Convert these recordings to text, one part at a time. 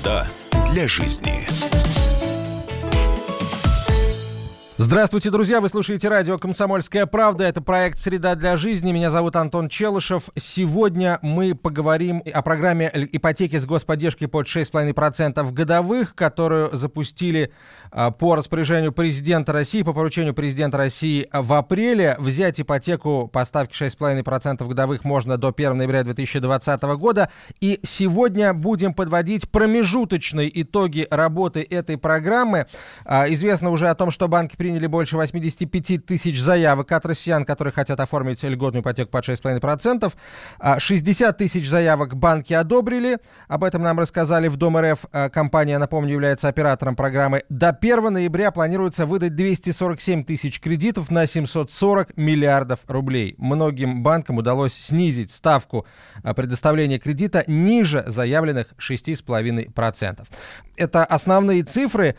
Среда для жизни. Здравствуйте, друзья! Вы слушаете радио «Комсомольская правда». Это проект «Среда для жизни». Меня зовут Антон Челышев. Сегодня мы поговорим о программе ипотеки с господдержкой под 6,5% годовых, которую запустили а, по распоряжению президента России, по поручению президента России в апреле. Взять ипотеку по ставке 6,5% годовых можно до 1 ноября 2020 года. И сегодня будем подводить промежуточные итоги работы этой программы. А, известно уже о том, что банки приняли приняли больше 85 тысяч заявок от россиян, которые хотят оформить льготную ипотеку под 6,5%. 60 а, тысяч заявок банки одобрили. Об этом нам рассказали в Дом РФ. А, компания, напомню, является оператором программы. До 1 ноября планируется выдать 247 тысяч кредитов на 740 миллиардов рублей. Многим банкам удалось снизить ставку а, предоставления кредита ниже заявленных 6,5%. Это основные цифры.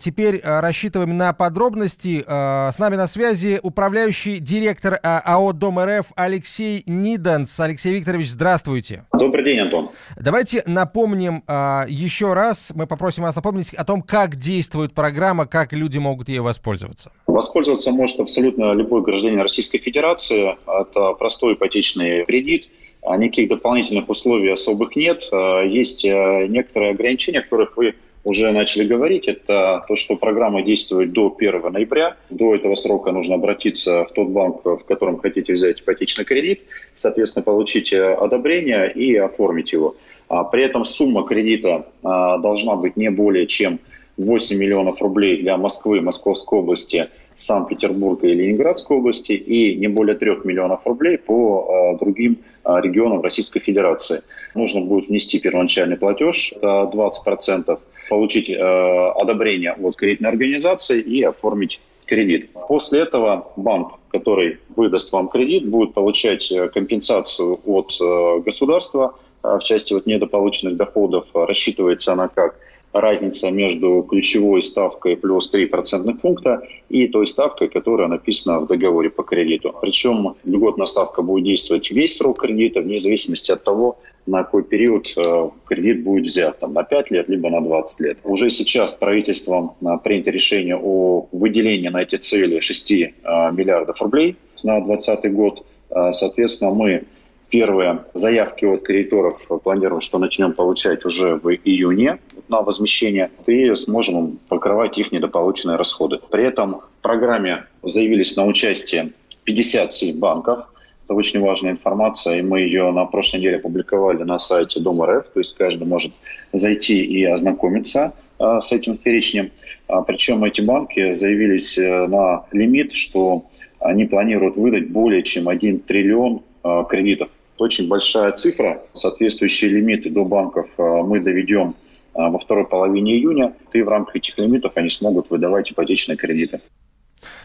Теперь рассчитываем на подробности подробности. Э, с нами на связи управляющий директор э, АО Дом РФ Алексей Ниданс. Алексей Викторович, здравствуйте. Добрый день, Антон. Давайте напомним э, еще раз, мы попросим вас напомнить о том, как действует программа, как люди могут ей воспользоваться. Воспользоваться может абсолютно любой гражданин Российской Федерации. Это простой ипотечный кредит. Никаких дополнительных условий особых нет. Есть некоторые ограничения, которых вы уже начали говорить, это то, что программа действует до 1 ноября. До этого срока нужно обратиться в тот банк, в котором хотите взять ипотечный кредит, соответственно, получить э, одобрение и оформить его. А при этом сумма кредита а, должна быть не более чем 8 миллионов рублей для Москвы, Московской области, Санкт-Петербурга и Ленинградской области и не более 3 миллионов рублей по э, другим регионам Российской Федерации. Нужно будет внести первоначальный платеж, это 20% получить э, одобрение от кредитной организации и оформить кредит. После этого банк, который выдаст вам кредит, будет получать э, компенсацию от э, государства э, в части вот недополученных доходов. Рассчитывается она как разница между ключевой ставкой плюс 3 процентных пункта и той ставкой, которая написана в договоре по кредиту. Причем льготная ставка будет действовать весь срок кредита, вне зависимости от того, на какой период э, кредит будет взят, там, на 5 лет, либо на 20 лет. Уже сейчас правительством э, принято решение о выделении на эти цели 6 э, миллиардов рублей на 2020 год. Соответственно, мы первые заявки от кредиторов планируем, что начнем получать уже в июне на возмещение, и сможем покрывать их недополученные расходы. При этом в программе заявились на участие 57 банков – это очень важная информация, и мы ее на прошлой неделе опубликовали на сайте Дома РФ, то есть каждый может зайти и ознакомиться а, с этим перечнем. А, причем эти банки заявились э, на лимит, что они планируют выдать более чем 1 триллион а, кредитов. Очень большая цифра. Соответствующие лимиты до банков мы доведем во второй половине июня, и в рамках этих лимитов они смогут выдавать ипотечные кредиты.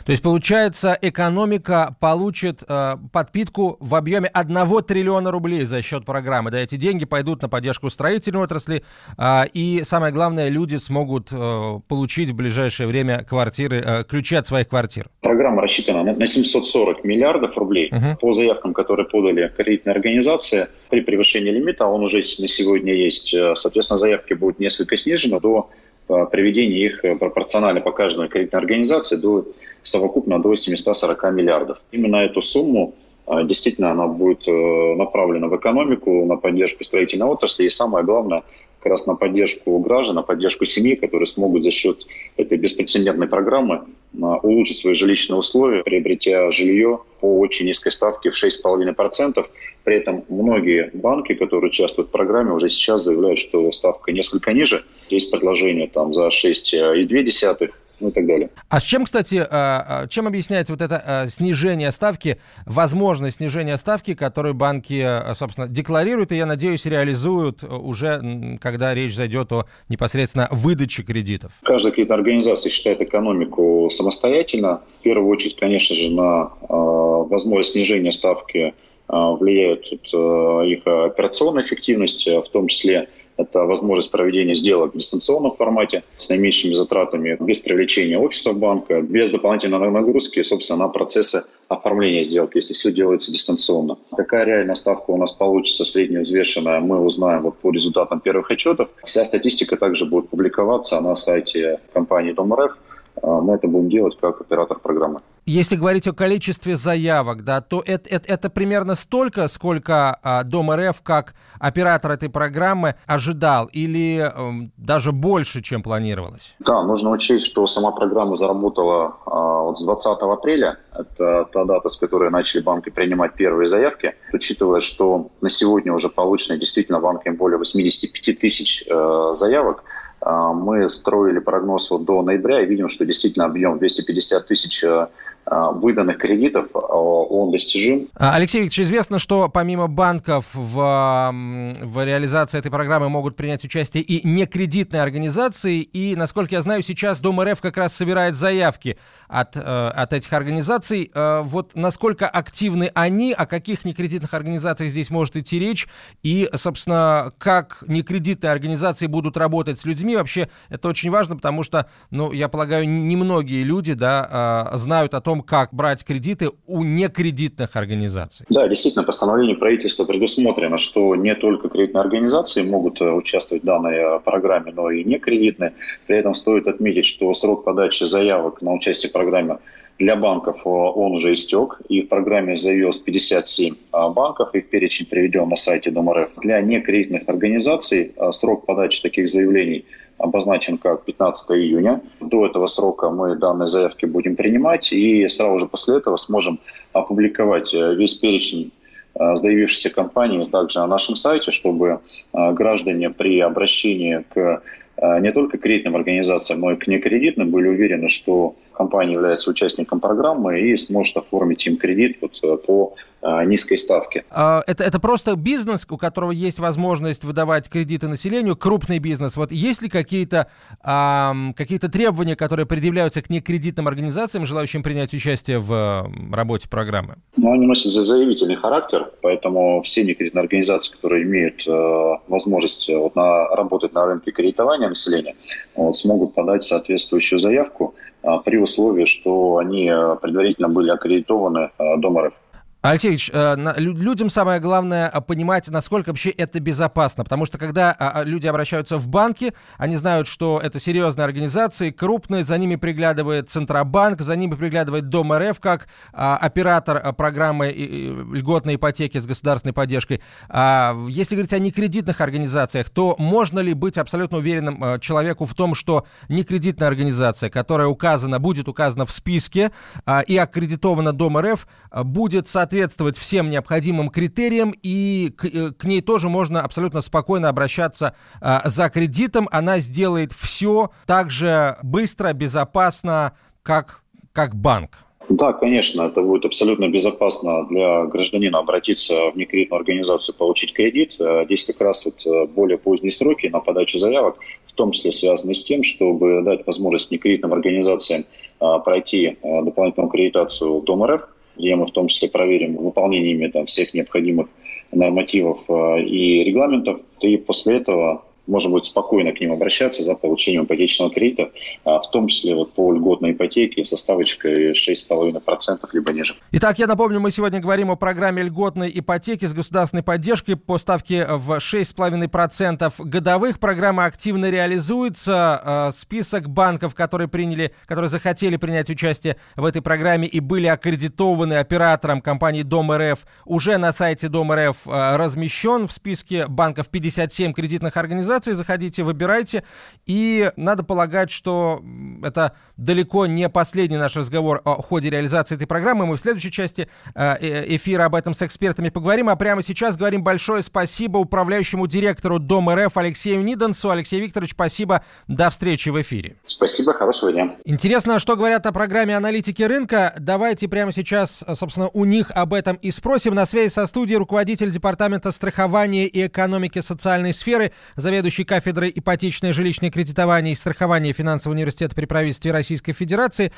То есть, получается, экономика получит э, подпитку в объеме 1 триллиона рублей за счет программы. Да, эти деньги пойдут на поддержку строительной отрасли, э, и самое главное, люди смогут э, получить в ближайшее время квартиры, э, ключи от своих квартир. Программа рассчитана на 740 миллиардов рублей угу. по заявкам, которые подали кредитные организации. При превышении лимита, он уже на сегодня есть, э, соответственно, заявки будут несколько снижены до приведения их э, пропорционально по каждой кредитной организации до совокупно до 740 миллиардов. Именно эту сумму э, действительно она будет э, направлена в экономику, на поддержку строительной отрасли и самое главное как раз на поддержку граждан, на поддержку семей, которые смогут за счет этой беспрецедентной программы улучшить свои жилищные условия, приобретя жилье по очень низкой ставке в 6,5%. При этом многие банки, которые участвуют в программе, уже сейчас заявляют, что ставка несколько ниже. Есть предложение там за 6,2%, ну и так далее. А с чем, кстати, а, а, чем объясняется вот это а, снижение ставки, возможное снижение ставки, которую банки, собственно, декларируют и, я надеюсь, реализуют уже, когда речь зайдет о непосредственно выдаче кредитов? Каждая кредитная организация считает экономику самостоятельно. В первую очередь, конечно же, на возможность снижения ставки влияют их операционная эффективность, в том числе это возможность проведения сделок в дистанционном формате с наименьшими затратами, без привлечения офисов банка, без дополнительной нагрузки, собственно, на процессы оформления сделки, если все делается дистанционно. Какая реальная ставка у нас получится средневзвешенная, мы узнаем вот по результатам первых отчетов. Вся статистика также будет публиковаться на сайте компании Дом.РФ. А, мы это будем делать как оператор программы. Если говорить о количестве заявок, да, то это, это, это примерно столько, сколько а, Дом РФ как оператор этой программы ожидал, или э, даже больше, чем планировалось? Да, нужно учесть, что сама программа заработала а, вот с 20 апреля. Это та дата, с которой начали банки принимать первые заявки. Учитывая, что на сегодня уже получено действительно банками более 85 тысяч э, заявок, а, мы строили прогноз вот до ноября и видим, что действительно объем 250 тысяч э, выданных кредитов, а, он достижим. Алексей Викторович, известно, что помимо банков в, в реализации этой программы могут принять участие и некредитные организации. И, насколько я знаю, сейчас Дом РФ как раз собирает заявки от, э, от этих организаций. Э, вот насколько активны они, о каких некредитных организациях здесь может идти речь, и, собственно, как некредитные организации будут работать с людьми, вообще это очень важно, потому что, ну, я полагаю, немногие люди, да, э, знают о том, как брать кредиты у некредитных организаций. Да, действительно, постановление правительства предусмотрено, что не только кредитные организации могут участвовать в данной программе, но и некредитные. При этом стоит отметить, что срок подачи заявок на участие программе для банков э, он уже истек, и в программе заявилось 57 э, банков, их перечень приведен на сайте ДомРФ. Для некредитных организаций э, срок подачи таких заявлений обозначен как 15 июня. До этого срока мы данные заявки будем принимать, и сразу же после этого сможем опубликовать весь перечень заявившихся компаний также на нашем сайте, чтобы граждане при обращении к не только кредитным организациям, но и к некредитным были уверены, что компания является участником программы и сможет оформить им кредит вот э, по э, низкой ставке. А, это, это просто бизнес, у которого есть возможность выдавать кредиты населению, крупный бизнес. Вот есть ли какие-то какие требования, которые предъявляются к некредитным организациям, желающим принять участие в работе программы? Ну, они носят заявительный характер, поэтому все некредитные организации, которые имеют э, возможность вот, на, работать на рынке кредитования населения, вот, смогут подать соответствующую заявку при условии, что они э, предварительно были аккредитованы э, Алексеевич, э, людям самое главное э, понимать, насколько вообще это безопасно, потому что когда а, а, люди обращаются в банки, они знают, что это серьезные организации, крупные, за ними приглядывает Центробанк, за ними приглядывает Дом РФ как а, оператор программы льготной ипотеки с государственной поддержкой. Если говорить о некредитных организациях, то можно ли быть абсолютно уверенным человеку в том, что некредитная организация, которая указана, будет указана в списке и аккредитована Дом РФ, будет соответствовать соответствовать всем необходимым критериям, и к, э, к ней тоже можно абсолютно спокойно обращаться э, за кредитом. Она сделает все так же быстро, безопасно, как, как банк. Да, конечно, это будет абсолютно безопасно для гражданина обратиться в некредитную организацию, получить кредит. Э, здесь как раз вот э, более поздние сроки на подачу заявок, в том числе связаны с тем, чтобы дать возможность некредитным организациям пройти дополнительную аккредитацию Дом РФ, где мы в том числе проверим выполнение ими там, всех необходимых нормативов э, и регламентов. И после этого можно будет спокойно к ним обращаться за получением ипотечного кредита, а, в том числе вот по льготной ипотеке со ставочкой 6,5% либо ниже. Итак, я напомню, мы сегодня говорим о программе льготной ипотеки с государственной поддержкой по ставке в 6,5% годовых. Программа активно реализуется. А, список банков, которые приняли, которые захотели принять участие в этой программе и были аккредитованы оператором компании Дом РФ, уже на сайте Дом РФ а, размещен в списке банков 57 кредитных организаций организации, заходите, выбирайте. И надо полагать, что это далеко не последний наш разговор о ходе реализации этой программы. Мы в следующей части э, э, эфира об этом с экспертами поговорим. А прямо сейчас говорим большое спасибо управляющему директору Дом РФ Алексею Ниденсу. Алексей Викторович, спасибо. До встречи в эфире. Спасибо, хорошего дня. Интересно, что говорят о программе аналитики рынка. Давайте прямо сейчас, собственно, у них об этом и спросим. На связи со студией руководитель департамента страхования и экономики социальной сферы, заведующий заведующий кафедрой ипотечное жилищное кредитование и страхование финансового университета при правительстве Российской Федерации,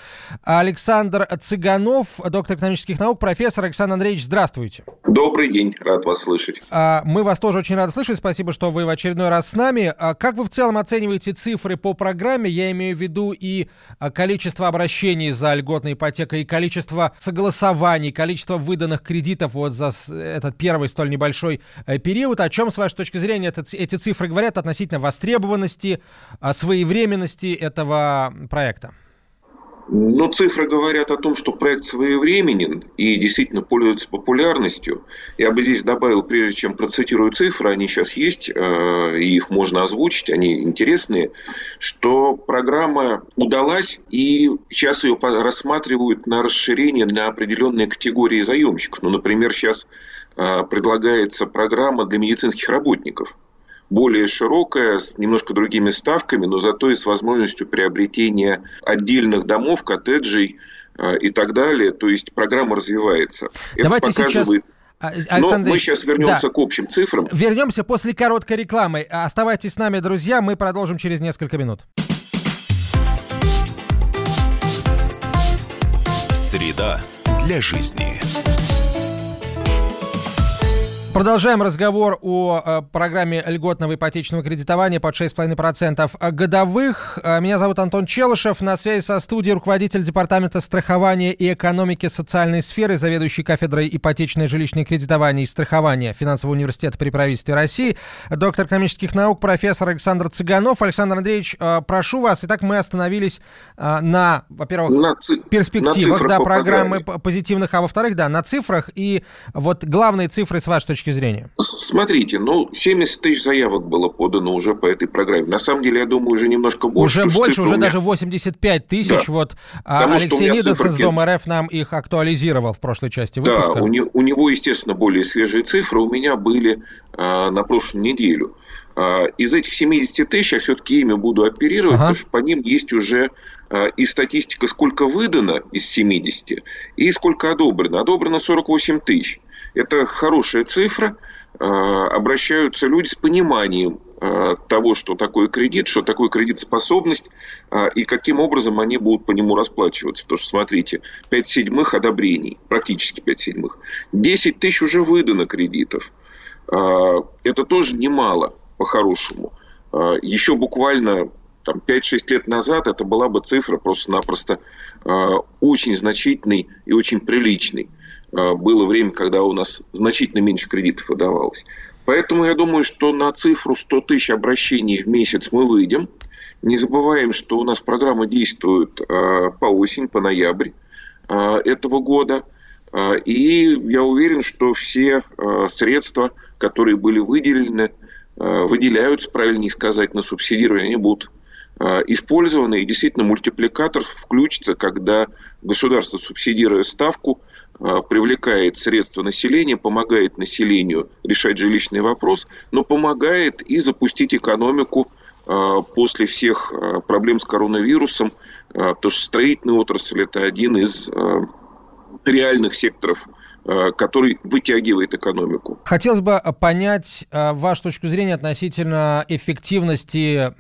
Александр Цыганов, доктор экономических наук, профессор. Александр Андреевич, здравствуйте. Добрый день, рад вас слышать. А, мы вас тоже очень рады слышать. Спасибо, что вы в очередной раз с нами. А как вы в целом оцениваете цифры по программе? Я имею в виду и количество обращений за льготной ипотекой, и количество согласований, количество выданных кредитов вот за этот первый столь небольшой э, период. О чем, с вашей точки зрения, это, эти цифры говорят относительно востребованности, а, своевременности этого проекта? Ну, цифры говорят о том, что проект своевременен и действительно пользуется популярностью. Я бы здесь добавил, прежде чем процитирую цифры, они сейчас есть, э, и их можно озвучить, они интересные, что программа удалась, и сейчас ее рассматривают на расширение на определенные категории заемщиков. Ну, например, сейчас э, предлагается программа для медицинских работников – более широкая, с немножко другими ставками, но зато и с возможностью приобретения отдельных домов, коттеджей э, и так далее. То есть программа развивается. Давайте Это показывает... сейчас... Александр Но мы сейчас вернемся да. к общим цифрам. Вернемся после короткой рекламы. Оставайтесь с нами, друзья. Мы продолжим через несколько минут. Среда для жизни. Продолжаем разговор о, э, программе льготного ипотечного кредитования под 6,5% годовых. Э, меня зовут Антон Челышев. На связи со студией руководитель Департамента страхования и экономики социальной сферы, заведующий кафедрой ипотечное жилищное кредитование и страхование Финансового университета при правительстве России, доктор экономических наук, профессор Александр Цыганов. Александр Андреевич, э, прошу вас. Итак, мы остановились на, во-первых, на ци- перспективах на да, программы, позитивных, а во-вторых, да, на цифрах. И вот главные цифры с вашей точки точки зрения? Смотрите, ну, 70 тысяч заявок было подано уже по этой программе. На самом деле, я думаю, уже немножко больше. Уже больше, уже меня... даже 85 тысяч. Да. Вот а Потому Алексей Нидерсон из Дома РФ нам их актуализировал в прошлой части выпуска. Да, у, не, у него, естественно, более свежие цифры. У меня были а, на прошлую неделю. А, из этих 70 тысяч я все-таки ими буду оперировать, ага. потому что по ним есть уже и статистика, сколько выдано из 70, и сколько одобрено. Одобрено 48 тысяч. Это хорошая цифра. А, обращаются люди с пониманием а, того, что такое кредит, что такое кредитоспособность а, и каким образом они будут по нему расплачиваться. Потому что, смотрите, 5 седьмых одобрений, практически 5 седьмых. 10 тысяч уже выдано кредитов. Это тоже немало, по-хорошему. Еще буквально там, 5-6 лет назад это была бы цифра просто-напросто очень значительной и очень приличной. А, было время, когда у нас значительно меньше кредитов выдавалось. Поэтому я думаю, что на цифру 100 тысяч обращений в месяц мы выйдем. Не забываем, что у нас программа действует а, по осень, по ноябрь а, этого года. И я уверен, что все средства, которые были выделены, выделяются, правильнее сказать, на субсидирование, они будут использованы. И действительно мультипликатор включится, когда государство, субсидируя ставку, привлекает средства населения, помогает населению решать жилищный вопрос, но помогает и запустить экономику а, после всех а, проблем с коронавирусом, потому что строительная отрасль – это один из реальных секторов который вытягивает экономику. Хотелось бы понять вашу точку зрения относительно эффективности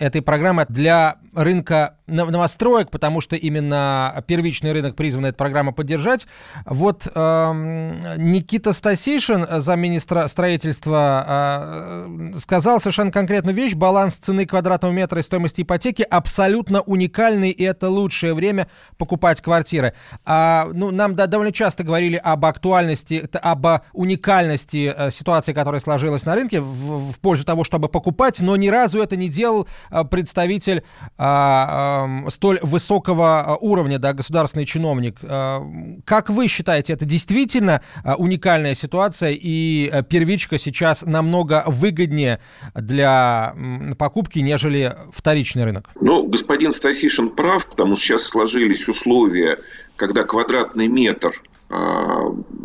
этой программы для рынка новостроек, потому что именно первичный рынок призвана эта программа поддержать. Вот э, Никита Стасишин, замминистра строительства, э, сказал совершенно конкретную вещь. Баланс цены квадратного метра и стоимости ипотеки абсолютно уникальный, и это лучшее время покупать квартиры. А, ну, нам да, довольно часто говорили об актуальности, об уникальности э, ситуации, которая сложилась на рынке в, в пользу того, чтобы покупать, но ни разу это не делал э, представитель а, а, столь высокого уровня, да, государственный чиновник. А, как вы считаете, это действительно уникальная ситуация и первичка сейчас намного выгоднее для покупки, нежели вторичный рынок? Ну, господин Стасишин прав, потому что сейчас сложились условия, когда квадратный метр а,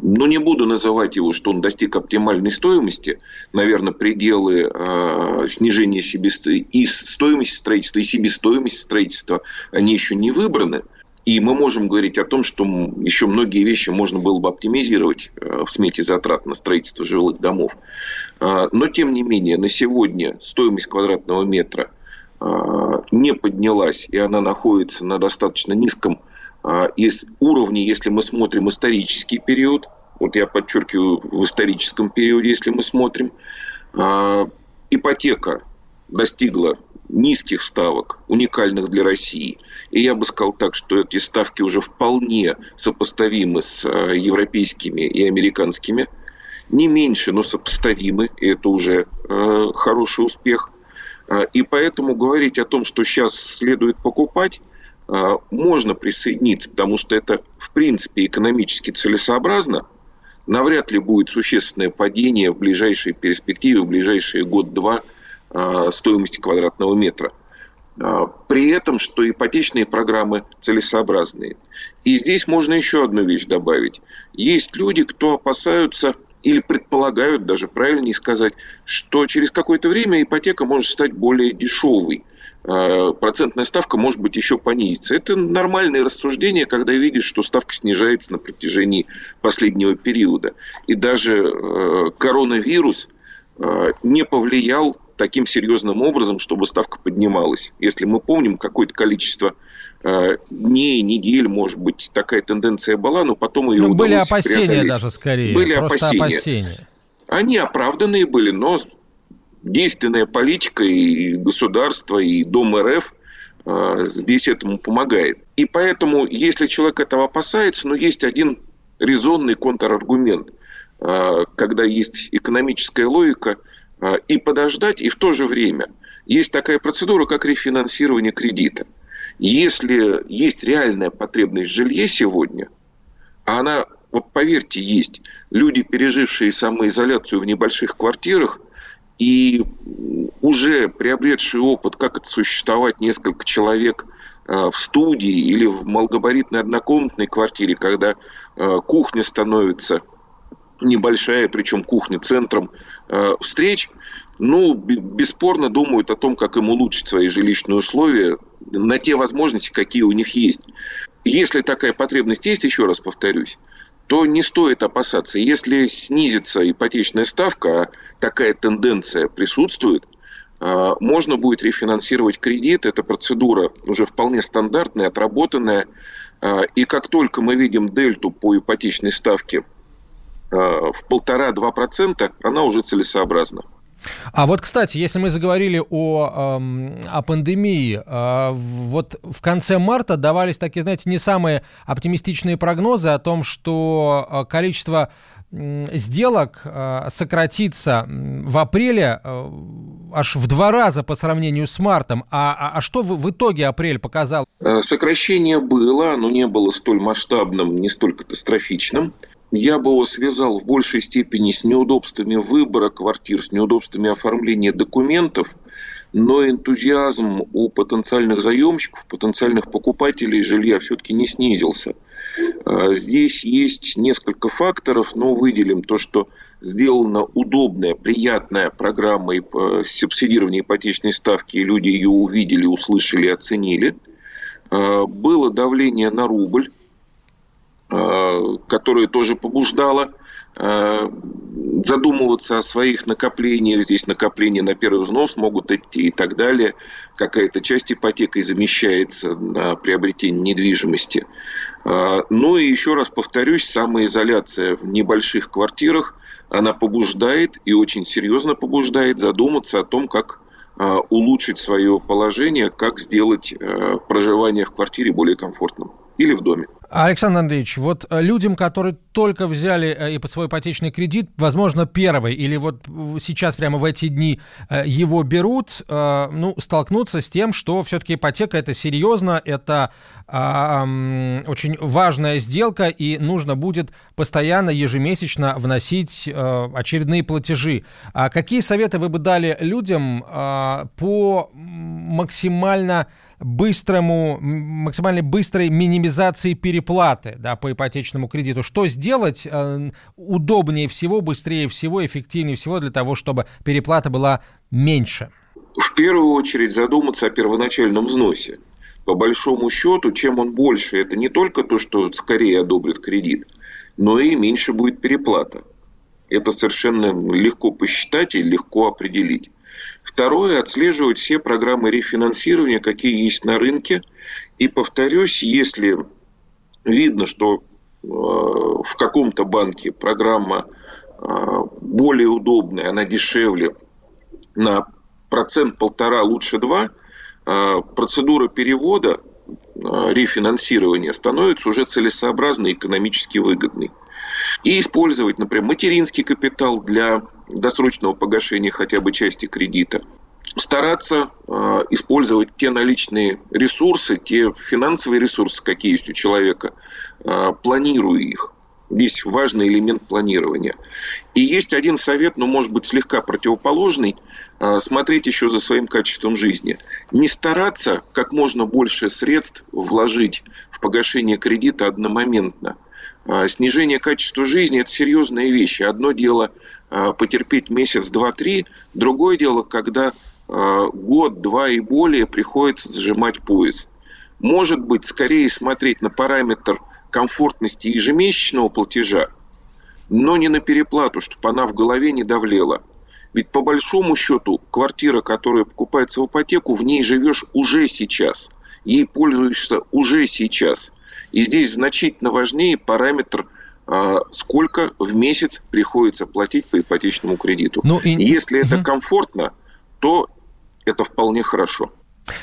ну, не буду называть его, что он достиг оптимальной стоимости. Наверное, пределы э, снижения себесто... и стоимости строительства, и себестоимости строительства, они еще не выбраны. И мы можем говорить о том, что еще многие вещи можно было бы оптимизировать в смете затрат на строительство жилых домов. Но, тем не менее, на сегодня стоимость квадратного метра не поднялась, и она находится на достаточно низком уровне, если мы смотрим исторический период. Вот я подчеркиваю, в историческом периоде, если мы смотрим. Ипотека достигла низких ставок, уникальных для России. И я бы сказал так, что эти ставки уже вполне сопоставимы с э, европейскими и американскими. Не меньше, но сопоставимы. И это уже хороший успех. И поэтому говорить о том, что сейчас следует покупать, можно присоединиться, потому что это, в принципе, экономически целесообразно. Навряд ли будет существенное падение в ближайшей перспективе, в ближайшие год-два – Э, стоимости квадратного метра. Э, при этом, что ипотечные программы целесообразные. И здесь можно еще одну вещь добавить. Есть люди, кто опасаются или предполагают, даже правильнее сказать, что через какое-то время ипотека может стать более дешевой. Э, процентная ставка может быть еще понизится. Это нормальное рассуждение, когда видишь, что ставка снижается на протяжении последнего периода. И даже коронавирус не повлиял таким серьезным образом, чтобы ставка поднималась. Если мы помним, какое-то количество э, дней, недель, может быть, такая тенденция была, но потом ее ну, Были опасения преодолеть. даже скорее. Были опасения. опасения. Они оправданные были, но действенная политика и государство, и Дом РФ э, здесь этому помогает. И поэтому, если человек этого опасается, но есть один резонный контраргумент. Э, когда есть экономическая логика – а, и подождать, и в то же время есть такая процедура, как рефинансирование кредита. Если есть реальная потребность в жилье сегодня, а она, вот поверьте, есть, люди, пережившие самоизоляцию в небольших квартирах, и уже приобретший опыт, как это существовать несколько человек а, в студии или в малогабаритной однокомнатной квартире, когда а, кухня становится небольшая, причем кухня центром э, встреч, ну, бесспорно думают о том, как им улучшить свои жилищные условия на те возможности, какие у них есть. Если такая потребность есть, еще раз повторюсь, то не стоит опасаться. Если снизится ипотечная ставка, а такая тенденция присутствует, э, можно будет рефинансировать кредит. Эта процедура уже вполне стандартная, отработанная. Э, и как только мы видим дельту по ипотечной ставке Э, в полтора-два процента, она уже целесообразна. А вот, кстати, если мы заговорили о, о пандемии, э, вот в конце марта давались такие, знаете, не самые оптимистичные прогнозы о том, что э, количество сделок э, сократится в апреле аж в два раза по сравнению с мартом. А, а, а что в, итоге апрель показал? Э, сокращение было, оно не было столь масштабным, не столь катастрофичным я бы его связал в большей степени с неудобствами выбора квартир, с неудобствами оформления документов, но энтузиазм у потенциальных заемщиков, потенциальных покупателей жилья все-таки не снизился. А, здесь есть несколько факторов, но выделим то, что сделана удобная, приятная программа субсидирования ипотечной ставки, и люди ее увидели, услышали, оценили. А, было давление на рубль, Э, которая тоже побуждала э, задумываться о своих накоплениях. Здесь накопления на первый взнос могут идти и так далее. Какая-то часть ипотекой замещается на приобретение недвижимости. Э, ну и еще раз повторюсь, самоизоляция в небольших квартирах, она побуждает и очень серьезно побуждает задуматься о том, как улучшить свое положение, как сделать проживание в квартире более комфортным или в доме. Александр Андреевич, вот э, людям, которые только взяли э, и по свой ипотечный кредит, возможно, первый, или вот сейчас прямо в эти дни э, его берут, ну, столкнуться с тем, что все-таки ипотека это серьезно, это очень важная сделка, и нужно будет постоянно, ежемесячно вносить очередные платежи. А какие советы вы бы дали людям по максимально быстрому, максимально быстрой минимизации переплаты да, по ипотечному кредиту. Что сделать э, удобнее всего, быстрее всего, эффективнее всего для того, чтобы переплата была меньше? В первую очередь задуматься о первоначальном взносе. по большому счету, чем он больше, это не только то, что скорее одобрит кредит, но и меньше будет переплата. Это совершенно легко посчитать и легко определить. Второе, отслеживать все программы рефинансирования, какие есть на рынке. И повторюсь, если видно, что э, в каком-то банке программа э, более удобная, она дешевле на процент-полтора, лучше два, э, процедура перевода, рефинансирования становится уже целесообразной экономически выгодной. И использовать, например, материнский капитал для досрочного погашения хотя бы части кредита. Стараться э, использовать те наличные ресурсы, те финансовые ресурсы, какие есть у человека, э, планируя их. Здесь важный элемент планирования. И есть один совет, но может быть слегка противоположный, э, смотреть еще за своим качеством жизни. Не стараться как можно больше средств вложить в погашение кредита одномоментно – снижение качества жизни – это серьезные вещи. Одно дело потерпеть месяц, два, три. Другое дело, когда а, год, два и более приходится сжимать пояс. Может быть, скорее смотреть на параметр комфортности ежемесячного платежа, но не на переплату, чтобы она в голове не давлела. Ведь по большому счету квартира, которая покупается в ипотеку, в ней живешь уже сейчас. Ей пользуешься уже сейчас. И здесь значительно важнее параметр сколько в месяц приходится платить по ипотечному кредиту. Ну, и... Если это комфортно, то это вполне хорошо.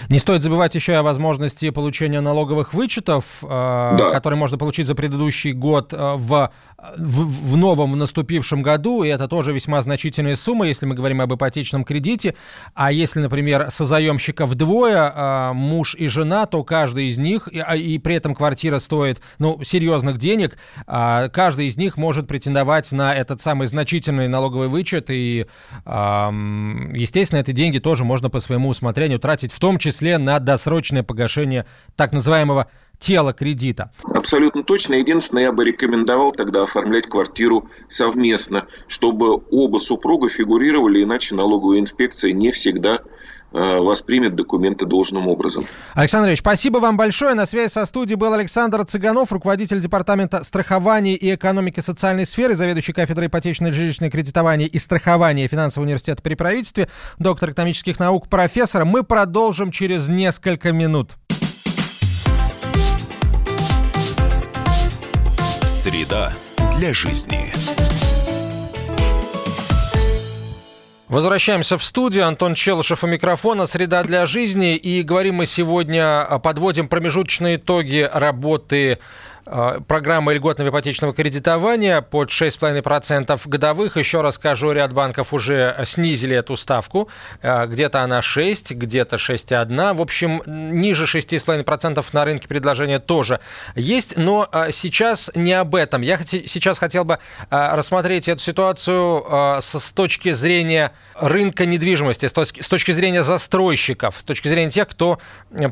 Не стоит забывать еще о возможности получения налоговых вычетов, э, да. которые можно получить за предыдущий год э, в, в, в новом наступившем году, и это тоже весьма значительная сумма, если мы говорим об ипотечном кредите. А если, например, созаемщика вдвое, э, муж и жена, то каждый из них, и, а, и при этом квартира стоит ну, серьезных денег, каждый из них может претендовать на этот самый значительный налоговый вычет, и, естественно, эти деньги тоже можно по своему усмотрению тратить в том числе на досрочное погашение так называемого тела кредита. Абсолютно точно. Единственное, я бы рекомендовал тогда оформлять квартиру совместно, чтобы оба супруга фигурировали, иначе налоговая инспекция не всегда воспримет документы должным образом. Александр Ильич, спасибо вам большое. На связи со студией был Александр Цыганов, руководитель Департамента страхования и экономики социальной сферы, заведующий кафедрой ипотечной жилищной кредитования и страхования финансового университета при правительстве, доктор экономических наук, профессор. Мы продолжим через несколько минут. Среда для жизни. Возвращаемся в студию. Антон Челышев у микрофона. Среда для жизни. И говорим мы сегодня, подводим промежуточные итоги работы Э, программа льготного ипотечного кредитования под 6,5% годовых. Еще раз скажу, ряд банков уже снизили эту ставку. Э, где-то она 6, где-то 6,1. В общем, ниже 6,5% на рынке предложения тоже есть. Но э, сейчас не об этом. Я сейчас хотел бы рассмотреть эту ситуацию с точки зрения рынка недвижимости, с точки зрения застройщиков, с точки зрения тех, кто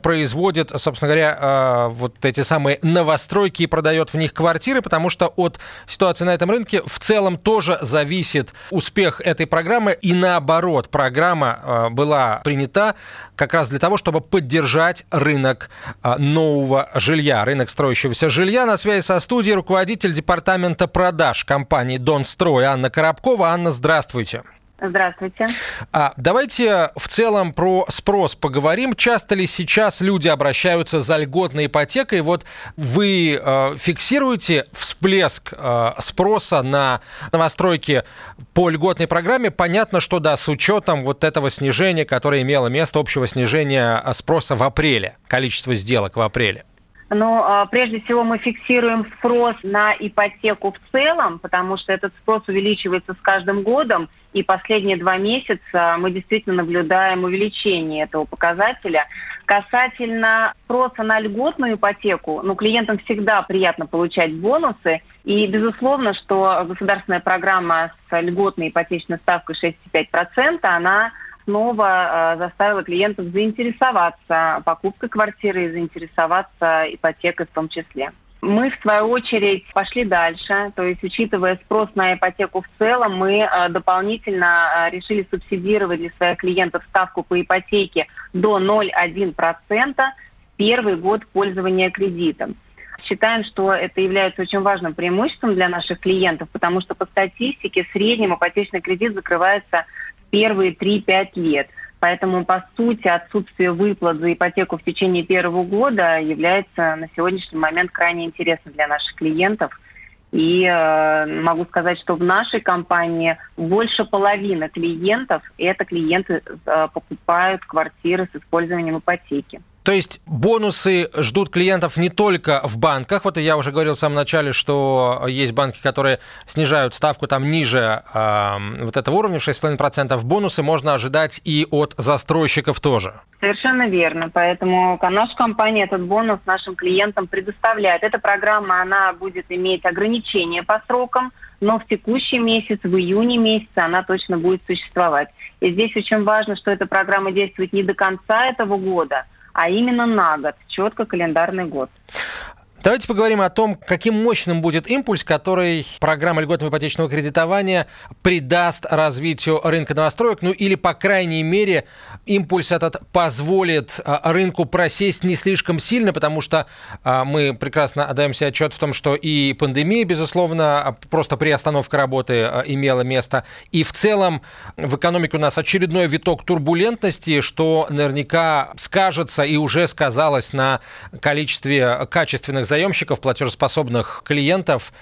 производит, собственно говоря, вот эти самые новостройки и продает в них квартиры, потому что от ситуации на этом рынке в целом тоже зависит успех этой программы. И наоборот, программа э, была принята как раз для того, чтобы поддержать рынок э, нового жилья, рынок строящегося жилья. На связи со студией руководитель департамента продаж компании «Донстрой» Анна Коробкова. Анна, здравствуйте. Здравствуйте. А, давайте в целом про спрос поговорим. Часто ли сейчас люди обращаются за льготной ипотекой? Вот вы э, фиксируете всплеск э, спроса на новостройки по льготной программе? Понятно, что да, с учетом вот этого снижения, которое имело место, общего снижения спроса в апреле, количество сделок в апреле. Но а, прежде всего мы фиксируем спрос на ипотеку в целом, потому что этот спрос увеличивается с каждым годом, и последние два месяца мы действительно наблюдаем увеличение этого показателя. Касательно спроса на льготную ипотеку, ну, клиентам всегда приятно получать бонусы, и безусловно, что государственная программа с льготной ипотечной ставкой 6,5%, она снова э, заставила клиентов заинтересоваться покупкой квартиры и заинтересоваться ипотекой в том числе. Мы, в свою очередь, пошли дальше, то есть, учитывая спрос на ипотеку в целом, мы э, дополнительно э, решили субсидировать для своих клиентов ставку по ипотеке до 0,1%, первый год пользования кредитом. Считаем, что это является очень важным преимуществом для наших клиентов, потому что по статистике в среднем ипотечный кредит закрывается первые 3-5 лет. Поэтому, по сути, отсутствие выплат за ипотеку в течение первого года является на сегодняшний момент крайне интересным для наших клиентов. И э, могу сказать, что в нашей компании больше половины клиентов – это клиенты э, покупают квартиры с использованием ипотеки. То есть бонусы ждут клиентов не только в банках. Вот я уже говорил в самом начале, что есть банки, которые снижают ставку там ниже э, вот этого уровня, 6,5%. Бонусы можно ожидать и от застройщиков тоже. Совершенно верно. Поэтому наша компания этот бонус нашим клиентам предоставляет. Эта программа, она будет иметь ограничения по срокам, но в текущий месяц, в июне месяце она точно будет существовать. И здесь очень важно, что эта программа действует не до конца этого года, а именно на год, четко календарный год. Давайте поговорим о том, каким мощным будет импульс, который программа льготного ипотечного кредитования придаст развитию рынка новостроек, ну или, по крайней мере, импульс этот позволит а, рынку просесть не слишком сильно, потому что а, мы прекрасно отдаем себе отчет в том, что и пандемия, безусловно, а, просто приостановка работы имела место, и в целом в экономике у нас очередной виток турбулентности, что наверняка скажется и уже сказалось на количестве качественных заемщиков, платежеспособных клиентов.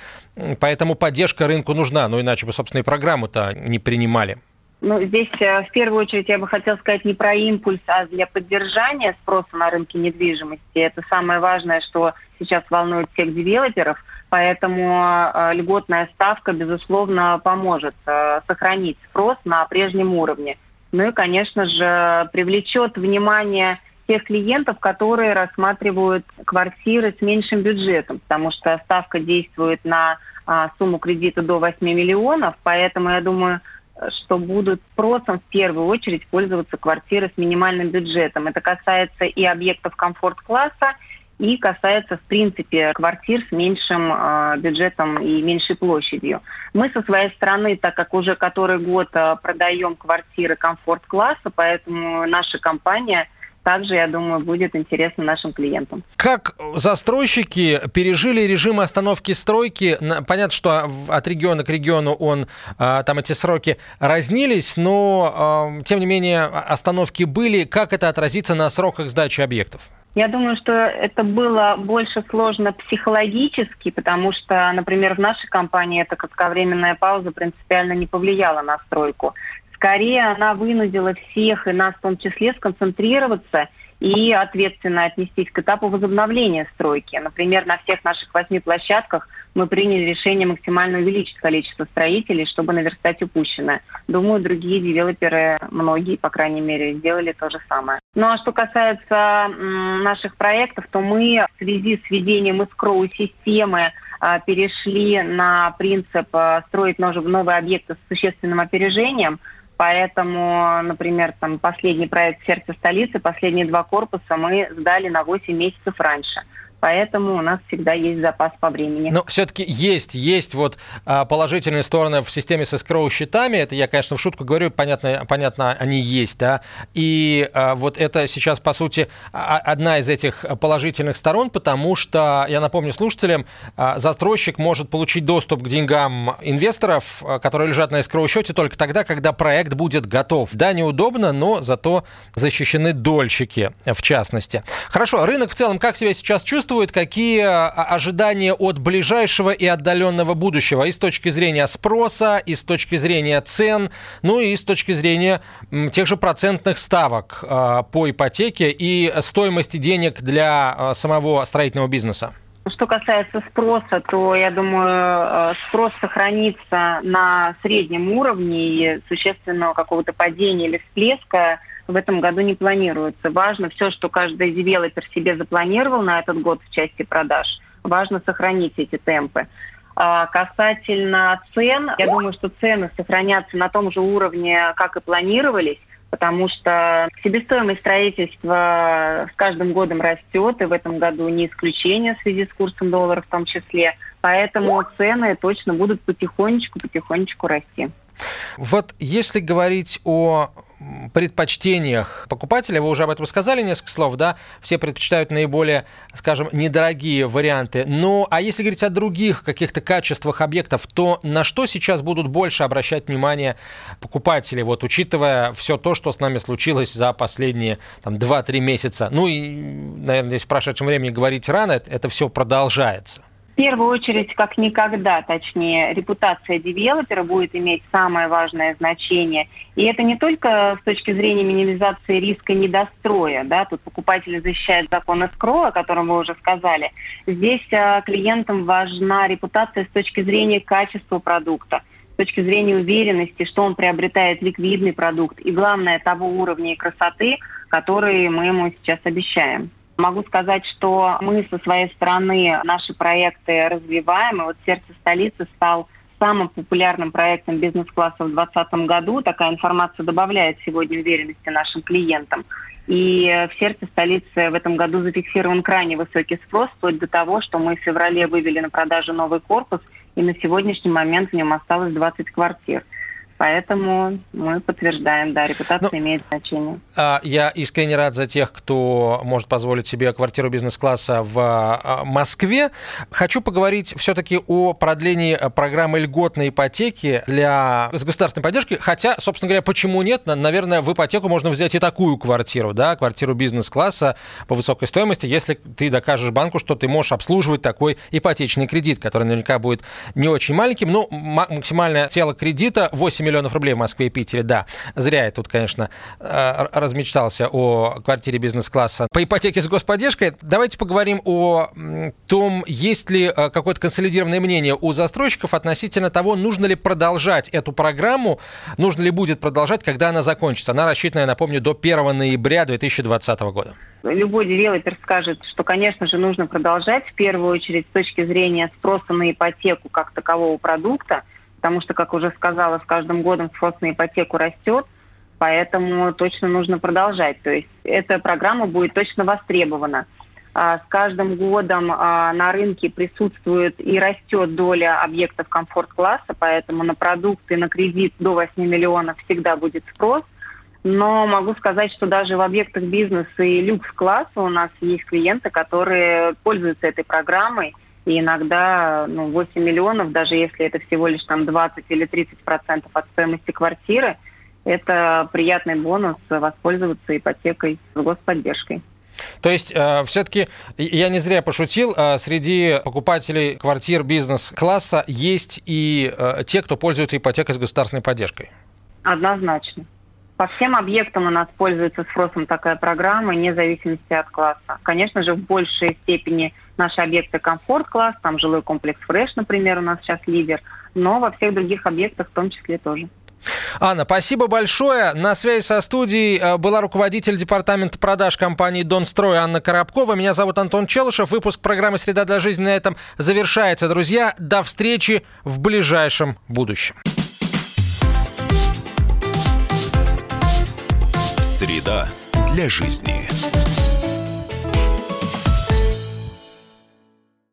Поэтому поддержка рынку нужна, но иначе бы, собственно, и программу-то не принимали. Ну, здесь э, в первую очередь я бы хотела сказать не про импульс, а для поддержания спроса на рынке недвижимости. Это самое важное, что сейчас волнует всех девелоперов. Поэтому э, льготная ставка, безусловно, поможет э, сохранить спрос на прежнем уровне. Ну и, конечно же, привлечет внимание тех клиентов, которые рассматривают квартиры с меньшим бюджетом, потому что ставка действует на а, сумму кредита до 8 миллионов, поэтому я думаю, что будут спросом в первую очередь пользоваться квартиры с минимальным бюджетом. Это касается и объектов комфорт-класса, и касается, в принципе, квартир с меньшим э, бюджетом и меньшей площадью. Мы со своей стороны, так как уже который год э, продаем квартиры комфорт-класса, поэтому наша компания – также, я думаю, будет интересно нашим клиентам. Как застройщики пережили режим остановки стройки? Понятно, что от региона к региону он, а, там эти сроки разнились, но, а, тем не менее, остановки были. Как это отразится на сроках сдачи объектов? Я думаю, что это было больше сложно психологически, потому что, например, в нашей компании эта кратковременная пауза принципиально не повлияла на стройку. Скорее, она вынудила всех, и нас в том числе, сконцентрироваться и ответственно отнестись к этапу возобновления стройки. Например, на всех наших восьми площадках мы приняли решение максимально увеличить количество строителей, чтобы наверстать упущенное. Думаю, другие девелоперы, многие, по крайней мере, сделали то же самое. Ну а что касается наших проектов, то мы в связи с введением эскроу-системы а, перешли на принцип а, строить новые объекты с существенным опережением – Поэтому, например, там последний проект «Сердце столицы», последние два корпуса мы сдали на 8 месяцев раньше поэтому у нас всегда есть запас по времени. Но все-таки есть, есть вот а, положительные стороны в системе с escrow счетами. Это я, конечно, в шутку говорю, понятно, понятно они есть, да. И а, вот это сейчас, по сути, одна из этих положительных сторон, потому что, я напомню слушателям, а, застройщик может получить доступ к деньгам инвесторов, которые лежат на escrow счете только тогда, когда проект будет готов. Да, неудобно, но зато защищены дольщики, в частности. Хорошо, рынок в целом как себя сейчас чувствует? Чувствует, какие а, ожидания от ближайшего и отдаленного будущего и с точки зрения спроса, и с точки зрения цен, ну и с точки зрения тех же процентных ставок а, по ипотеке и стоимости денег для а, самого строительного бизнеса? Что касается спроса, то, я думаю, спрос сохранится на среднем уровне и существенного какого-то падения или всплеска в этом году не планируется. Важно все, что каждый девелопер себе запланировал на этот год в части продаж, важно сохранить эти темпы. А касательно цен, я думаю, что цены сохранятся на том же уровне, как и планировались, потому что себестоимость строительства с каждым годом растет, и в этом году не исключение в связи с курсом доллара в том числе. Поэтому цены точно будут потихонечку-потихонечку расти. Вот если говорить о предпочтениях покупателя, вы уже об этом сказали несколько слов, да, все предпочитают наиболее, скажем, недорогие варианты. Ну, а если говорить о других каких-то качествах объектов, то на что сейчас будут больше обращать внимание покупатели, вот учитывая все то, что с нами случилось за последние там, 2-3 месяца? Ну и, наверное, здесь в прошедшем времени говорить рано, это все продолжается. В первую очередь, как никогда, точнее, репутация девелопера будет иметь самое важное значение. И это не только с точки зрения минимизации риска недостроя, да, тут покупатели защищают закон эскро, о котором вы уже сказали. Здесь а, клиентам важна репутация с точки зрения качества продукта, с точки зрения уверенности, что он приобретает ликвидный продукт и, главное, того уровня и красоты, который мы ему сейчас обещаем. Могу сказать, что мы со своей стороны наши проекты развиваем. И вот «Сердце столицы» стал самым популярным проектом бизнес-класса в 2020 году. Такая информация добавляет сегодня уверенности нашим клиентам. И в сердце столицы в этом году зафиксирован крайне высокий спрос, вплоть до того, что мы в феврале вывели на продажу новый корпус, и на сегодняшний момент в нем осталось 20 квартир. Поэтому мы подтверждаем, да, репутация ну, имеет значение. А, я искренне рад за тех, кто может позволить себе квартиру бизнес-класса в а, Москве. Хочу поговорить все-таки о продлении программы льготной ипотеки для с государственной поддержки. Хотя, собственно говоря, почему нет? Наверное, в ипотеку можно взять и такую квартиру, да, квартиру бизнес-класса по высокой стоимости, если ты докажешь банку, что ты можешь обслуживать такой ипотечный кредит, который наверняка будет не очень маленьким, но максимальное тело кредита 8 миллионов рублей в Москве и Питере, да. Зря я тут, конечно, э, размечтался о квартире бизнес-класса по ипотеке с господдержкой. Давайте поговорим о том, есть ли э, какое-то консолидированное мнение у застройщиков относительно того, нужно ли продолжать эту программу, нужно ли будет продолжать, когда она закончится. Она рассчитана, я напомню, до 1 ноября 2020 года. Любой девелопер скажет, что, конечно же, нужно продолжать, в первую очередь, с точки зрения спроса на ипотеку как такового продукта, потому что, как уже сказала, с каждым годом спрос на ипотеку растет, поэтому точно нужно продолжать. То есть эта программа будет точно востребована. А, с каждым годом а, на рынке присутствует и растет доля объектов комфорт-класса, поэтому на продукты, на кредит до 8 миллионов всегда будет спрос. Но могу сказать, что даже в объектах бизнеса и люкс-класса у нас есть клиенты, которые пользуются этой программой – и иногда ну, 8 миллионов, даже если это всего лишь там 20 или 30 процентов от стоимости квартиры, это приятный бонус воспользоваться ипотекой с господдержкой. То есть, э, все-таки, я не зря пошутил, э, среди покупателей квартир бизнес-класса есть и э, те, кто пользуется ипотекой с государственной поддержкой. Однозначно. По всем объектам у нас пользуется спросом такая программа, вне зависимости от класса. Конечно же, в большей степени наши объекты комфорт-класс, там жилой комплекс Фреш, например, у нас сейчас лидер, но во всех других объектах в том числе тоже. Анна, спасибо большое. На связи со студией э, была руководитель департамента продаж компании «Донстрой» Анна Коробкова. Меня зовут Антон Челышев. Выпуск программы «Среда для жизни» на этом завершается. Друзья, до встречи в ближайшем будущем. Среда для жизни.